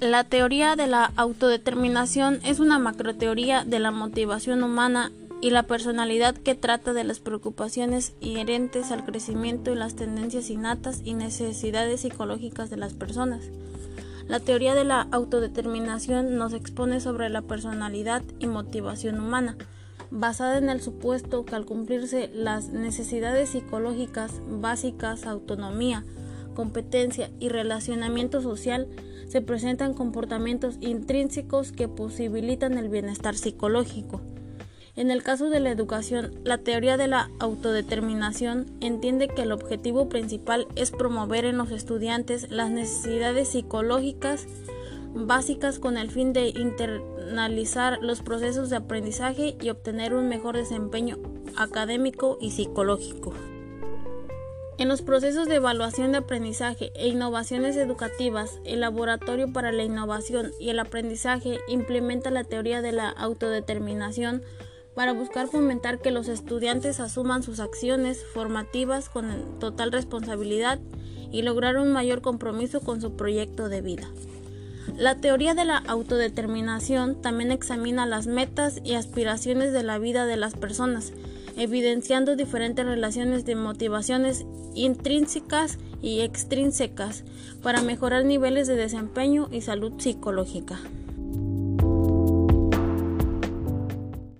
La teoría de la autodeterminación es una macroteoría de la motivación humana y la personalidad que trata de las preocupaciones inherentes al crecimiento y las tendencias innatas y necesidades psicológicas de las personas. La teoría de la autodeterminación nos expone sobre la personalidad y motivación humana, basada en el supuesto que al cumplirse las necesidades psicológicas básicas, autonomía, competencia y relacionamiento social, se presentan comportamientos intrínsecos que posibilitan el bienestar psicológico. En el caso de la educación, la teoría de la autodeterminación entiende que el objetivo principal es promover en los estudiantes las necesidades psicológicas básicas con el fin de internalizar los procesos de aprendizaje y obtener un mejor desempeño académico y psicológico. En los procesos de evaluación de aprendizaje e innovaciones educativas, el Laboratorio para la Innovación y el Aprendizaje implementa la teoría de la autodeterminación para buscar fomentar que los estudiantes asuman sus acciones formativas con total responsabilidad y lograr un mayor compromiso con su proyecto de vida. La teoría de la autodeterminación también examina las metas y aspiraciones de la vida de las personas, evidenciando diferentes relaciones de motivaciones intrínsecas y extrínsecas para mejorar niveles de desempeño y salud psicológica.